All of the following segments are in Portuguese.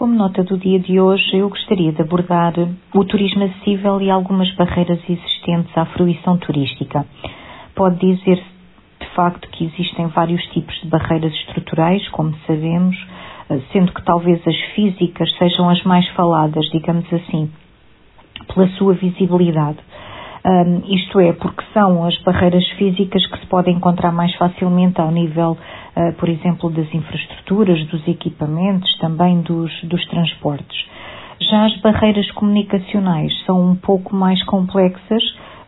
Como nota do dia de hoje, eu gostaria de abordar o turismo acessível e algumas barreiras existentes à fruição turística. Pode dizer-se, de facto, que existem vários tipos de barreiras estruturais, como sabemos, sendo que talvez as físicas sejam as mais faladas, digamos assim, pela sua visibilidade. Um, isto é, porque são as barreiras físicas que se podem encontrar mais facilmente ao nível, por exemplo, das infraestruturas, dos equipamentos, também dos, dos transportes. Já as barreiras comunicacionais são um pouco mais complexas,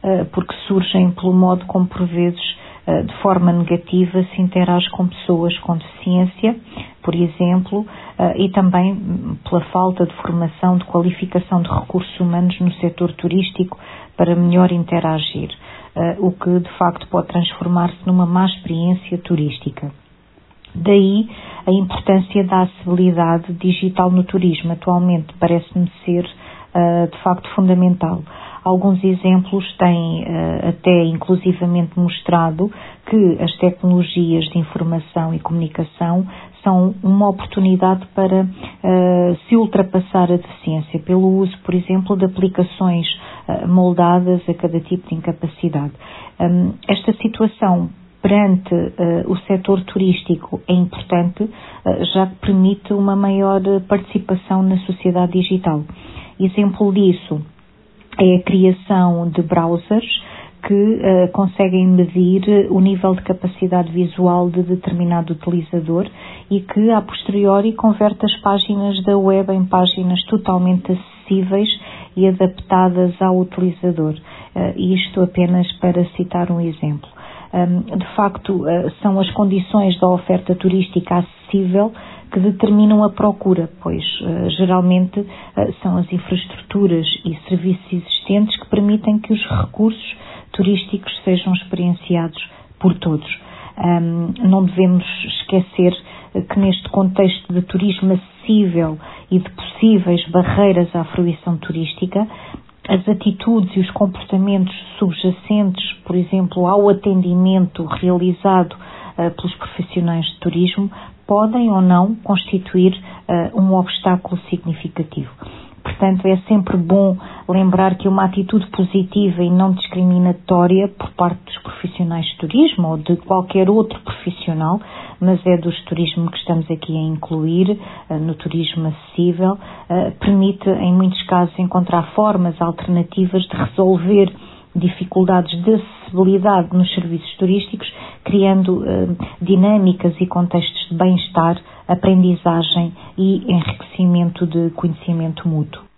uh, porque surgem pelo modo como, por vezes, uh, de forma negativa, se interage com pessoas com deficiência, por exemplo, e também pela falta de formação, de qualificação de recursos humanos no setor turístico, para melhor interagir, o que de facto pode transformar-se numa má experiência turística. Daí a importância da acessibilidade digital no turismo. Atualmente parece-me ser uh, de facto fundamental. Alguns exemplos têm uh, até inclusivamente mostrado que as tecnologias de informação e comunicação são uma oportunidade para uh, se ultrapassar a deficiência, pelo uso, por exemplo, de aplicações uh, moldadas a cada tipo de incapacidade. Um, esta situação perante uh, o setor turístico é importante, já que permite uma maior participação na sociedade digital. Exemplo disso é a criação de browsers que uh, conseguem medir o nível de capacidade visual de determinado utilizador e que, a posteriori, converte as páginas da web em páginas totalmente acessíveis e adaptadas ao utilizador. Uh, isto apenas para citar um exemplo. De facto, uh, são as condições da oferta turística acessível que determinam a procura, pois uh, geralmente uh, são as infraestruturas e serviços existentes que permitem que os recursos turísticos sejam experienciados por todos. Não devemos esquecer que neste contexto de turismo acessível e de possíveis barreiras à fruição turística, as atitudes e os comportamentos subjacentes, por exemplo, ao atendimento realizado uh, pelos profissionais de turismo, podem ou não constituir uh, um obstáculo significativo. Portanto, é sempre bom lembrar que uma atitude positiva e não discriminatória por parte dos profissionais de turismo ou de qualquer outro profissional, mas é do turismo que estamos aqui a incluir, eh, no turismo acessível, eh, permite, em muitos casos, encontrar formas alternativas de resolver dificuldades de acessibilidade nos serviços turísticos, criando eh, dinâmicas e contextos de bem-estar, aprendizagem e enriquecimento de conhecimento mútuo.